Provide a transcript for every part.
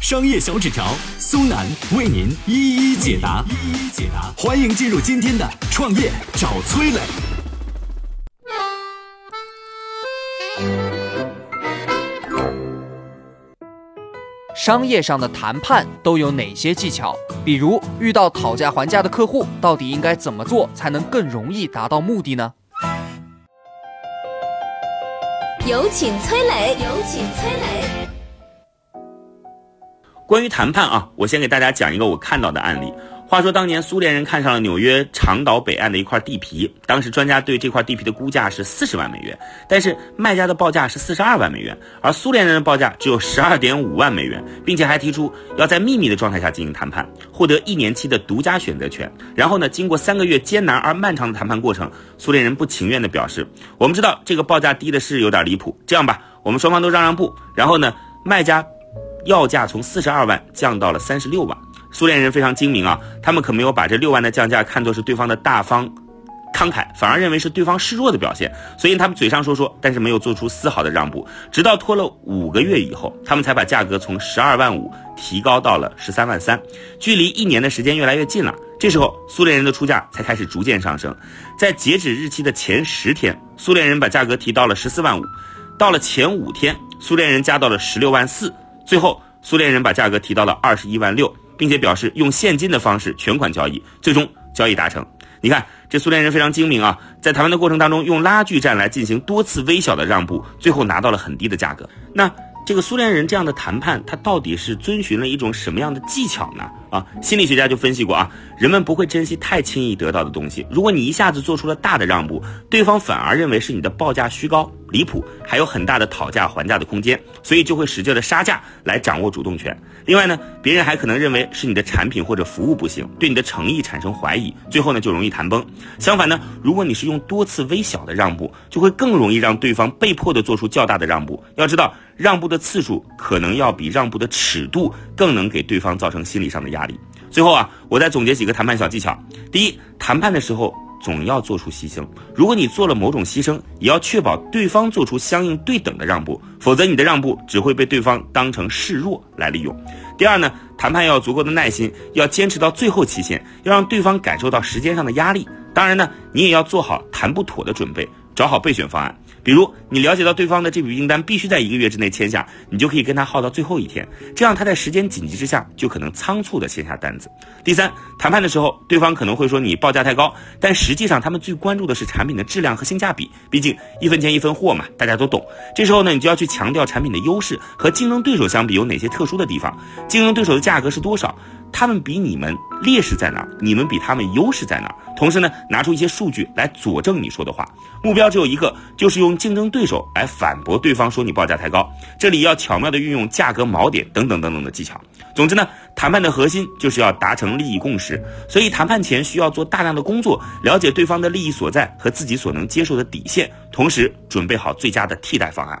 商业小纸条苏南为您一一解答，一一解答。欢迎进入今天的创业找崔磊。商业上的谈判都有哪些技巧？比如遇到讨价还价的客户，到底应该怎么做才能更容易达到目的呢？有请崔磊。有请崔磊。关于谈判啊，我先给大家讲一个我看到的案例。话说当年苏联人看上了纽约长岛北岸的一块地皮，当时专家对这块地皮的估价是四十万美元，但是卖家的报价是四十二万美元，而苏联人的报价只有十二点五万美元，并且还提出要在秘密的状态下进行谈判，获得一年期的独家选择权。然后呢，经过三个月艰难而漫长的谈判过程，苏联人不情愿地表示：“我们知道这个报价低的是有点离谱，这样吧，我们双方都让让步。”然后呢，卖家要价从四十二万降到了三十六万。苏联人非常精明啊，他们可没有把这六万的降价看作是对方的大方慷慨，反而认为是对方示弱的表现。所以他们嘴上说说，但是没有做出丝毫的让步。直到拖了五个月以后，他们才把价格从十二万五提高到了十三万三，距离一年的时间越来越近了。这时候，苏联人的出价才开始逐渐上升。在截止日期的前十天，苏联人把价格提到了十四万五；到了前五天，苏联人加到了十六万四；最后，苏联人把价格提到了二十一万六。并且表示用现金的方式全款交易，最终交易达成。你看，这苏联人非常精明啊，在谈判的过程当中，用拉锯战来进行多次微小的让步，最后拿到了很低的价格。那这个苏联人这样的谈判，他到底是遵循了一种什么样的技巧呢？啊，心理学家就分析过啊，人们不会珍惜太轻易得到的东西。如果你一下子做出了大的让步，对方反而认为是你的报价虚高。离谱，还有很大的讨价还价的空间，所以就会使劲的杀价来掌握主动权。另外呢，别人还可能认为是你的产品或者服务不行，对你的诚意产生怀疑，最后呢就容易谈崩。相反呢，如果你是用多次微小的让步，就会更容易让对方被迫的做出较大的让步。要知道，让步的次数可能要比让步的尺度更能给对方造成心理上的压。最后啊，我再总结几个谈判小技巧。第一，谈判的时候。总要做出牺牲。如果你做了某种牺牲，也要确保对方做出相应对等的让步，否则你的让步只会被对方当成示弱来利用。第二呢，谈判要有足够的耐心，要坚持到最后期限，要让对方感受到时间上的压力。当然呢，你也要做好谈不妥的准备，找好备选方案。比如，你了解到对方的这笔订单必须在一个月之内签下，你就可以跟他耗到最后一天，这样他在时间紧急之下就可能仓促的签下单子。第三，谈判的时候，对方可能会说你报价太高，但实际上他们最关注的是产品的质量和性价比，毕竟一分钱一分货嘛，大家都懂。这时候呢，你就要去强调产品的优势和竞争对手相比有哪些特殊的地方，竞争对手的价格是多少。他们比你们劣势在哪儿？你们比他们优势在哪儿？同时呢，拿出一些数据来佐证你说的话。目标只有一个，就是用竞争对手来反驳对方说你报价太高。这里要巧妙的运用价格锚点等等等等的技巧。总之呢，谈判的核心就是要达成利益共识。所以谈判前需要做大量的工作，了解对方的利益所在和自己所能接受的底线，同时准备好最佳的替代方案。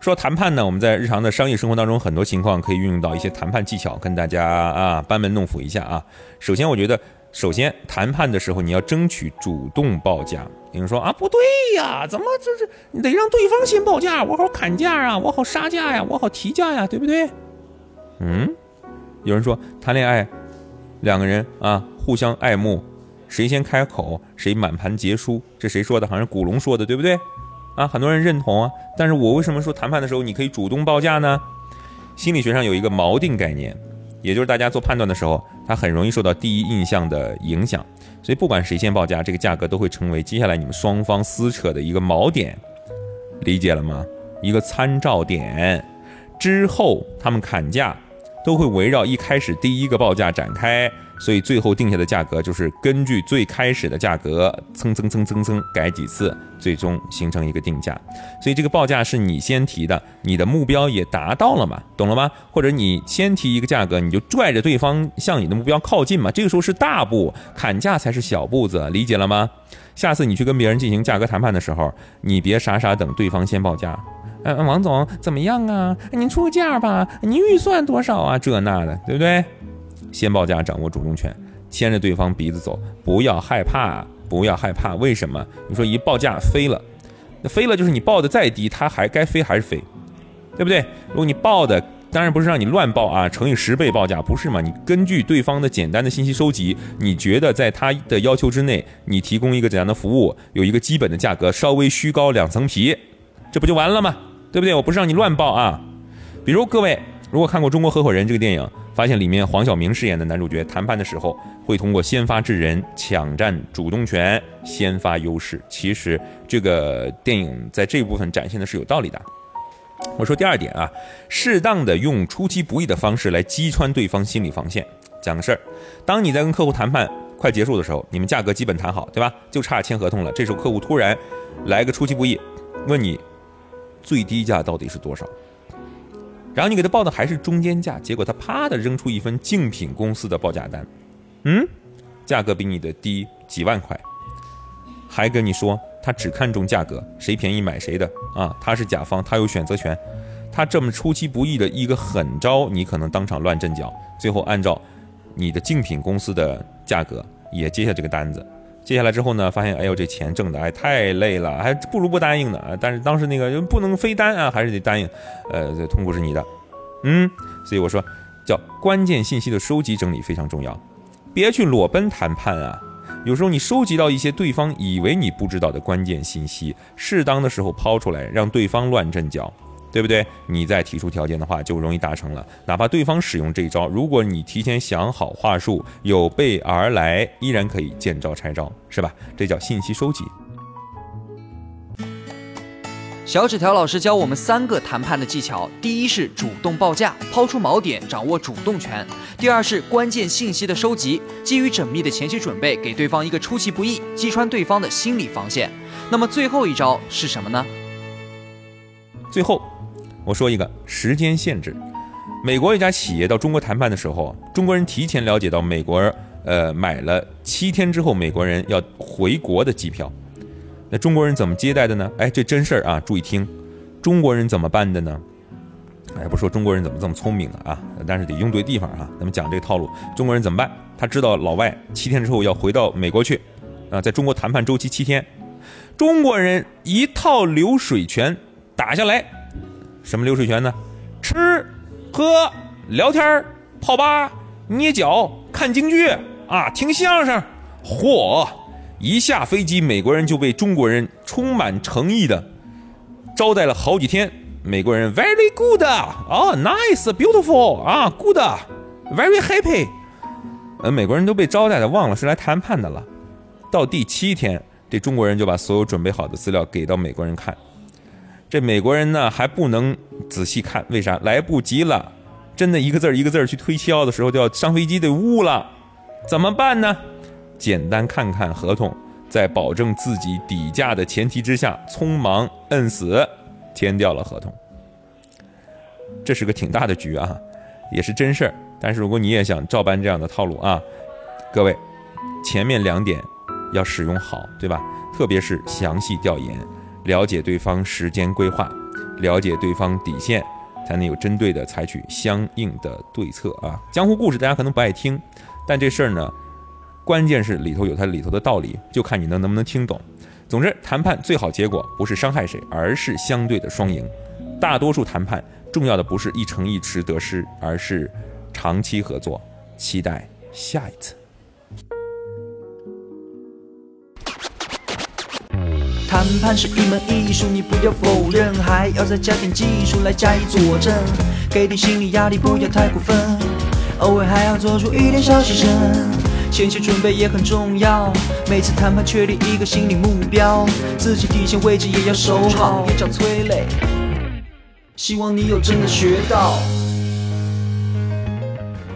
说谈判呢，我们在日常的商业生活当中，很多情况可以运用到一些谈判技巧，跟大家啊班门弄斧一下啊。首先，我觉得，首先谈判的时候，你要争取主动报价。有人说啊，不对呀，怎么这是你得让对方先报价，我好砍价啊，我好杀价呀，我好提价呀，对不对？嗯，有人说谈恋爱，两个人啊互相爱慕，谁先开口谁满盘皆输，这谁说的？好像古龙说的，对不对？啊，很多人认同啊，但是我为什么说谈判的时候你可以主动报价呢？心理学上有一个锚定概念，也就是大家做判断的时候，它很容易受到第一印象的影响，所以不管谁先报价，这个价格都会成为接下来你们双方撕扯的一个锚点，理解了吗？一个参照点，之后他们砍价都会围绕一开始第一个报价展开。所以最后定下的价格就是根据最开始的价格蹭蹭蹭蹭蹭改几次，最终形成一个定价。所以这个报价是你先提的，你的目标也达到了嘛？懂了吗？或者你先提一个价格，你就拽着对方向你的目标靠近嘛？这个时候是大步，砍价才是小步子，理解了吗？下次你去跟别人进行价格谈判的时候，你别傻傻等对方先报价。嗯，王总怎么样啊？您出个价吧，您预算多少啊？这那的，对不对？先报价，掌握主动权，牵着对方鼻子走，不要害怕，不要害怕。为什么？你说一报价飞了，那飞了就是你报的再低，它还该飞还是飞，对不对？如果你报的，当然不是让你乱报啊，乘以十倍报价，不是嘛？你根据对方的简单的信息收集，你觉得在他的要求之内，你提供一个怎样的服务，有一个基本的价格，稍微虚高两层皮，这不就完了吗？对不对？我不是让你乱报啊。比如各位，如果看过《中国合伙人》这个电影。发现里面黄晓明饰演的男主角谈判的时候，会通过先发制人，抢占主动权，先发优势。其实这个电影在这一部分展现的是有道理的。我说第二点啊，适当的用出其不意的方式来击穿对方心理防线。讲个事儿，当你在跟客户谈判快结束的时候，你们价格基本谈好，对吧？就差签合同了。这时候客户突然来个出其不意，问你最低价到底是多少？然后你给他报的还是中间价，结果他啪的扔出一份竞品公司的报价单，嗯，价格比你的低几万块，还跟你说他只看重价格，谁便宜买谁的。啊，他是甲方，他有选择权，他这么出其不意的一个狠招，你可能当场乱阵脚，最后按照你的竞品公司的价格也接下这个单子。接下来之后呢，发现哎呦这钱挣的哎太累了，还不如不答应呢。但是当时那个人不能非单啊，还是得答应。呃，这痛苦是你的，嗯。所以我说，叫关键信息的收集整理非常重要，别去裸奔谈判啊。有时候你收集到一些对方以为你不知道的关键信息，适当的时候抛出来，让对方乱阵脚。对不对？你再提出条件的话，就容易达成了。哪怕对方使用这一招，如果你提前想好话术，有备而来，依然可以见招拆招，是吧？这叫信息收集。小纸条老师教我们三个谈判的技巧：第一是主动报价，抛出锚点，掌握主动权；第二是关键信息的收集，基于缜密的前期准备，给对方一个出其不意，击穿对方的心理防线。那么最后一招是什么呢？最后。我说一个时间限制，美国一家企业到中国谈判的时候，中国人提前了解到美国呃买了七天之后美国人要回国的机票，那中国人怎么接待的呢？哎，这真事儿啊，注意听，中国人怎么办的呢？哎，不说中国人怎么这么聪明了啊，但是得用对地方啊。咱们讲这个套路，中国人怎么办？他知道老外七天之后要回到美国去，啊，在中国谈判周期七天，中国人一套流水拳打下来。什么流水拳呢？吃、喝、聊天、泡吧、捏脚、看京剧啊，听相声。嚯！一下飞机，美国人就被中国人充满诚意的招待了好几天。美国人 very good 啊，nice beautiful 啊，good very happy。呃，美国人都被招待的忘了是来谈判的了。到第七天，这中国人就把所有准备好的资料给到美国人看。这美国人呢还不能仔细看，为啥？来不及了，真的一个字儿一个字儿去推销的时候，就要上飞机得误了，怎么办呢？简单看看合同，在保证自己底价的前提之下，匆忙摁死签掉了合同。这是个挺大的局啊，也是真事儿。但是如果你也想照搬这样的套路啊，各位，前面两点要使用好，对吧？特别是详细调研。了解对方时间规划，了解对方底线，才能有针对的采取相应的对策啊！江湖故事大家可能不爱听，但这事儿呢，关键是里头有它里头的道理，就看你能能不能听懂。总之，谈判最好结果不是伤害谁，而是相对的双赢。大多数谈判重要的不是一城一池得失，而是长期合作。期待下一次。谈判是一门艺术，你不要否认，还要再加点技术来加以佐证。给点心理压力，不要太过分。偶尔还要做出一点小牺牲。前期准备也很重要，每次谈判确立一个心理目标，自己底线位置也要守好，也叫催泪。希望你有真的学到。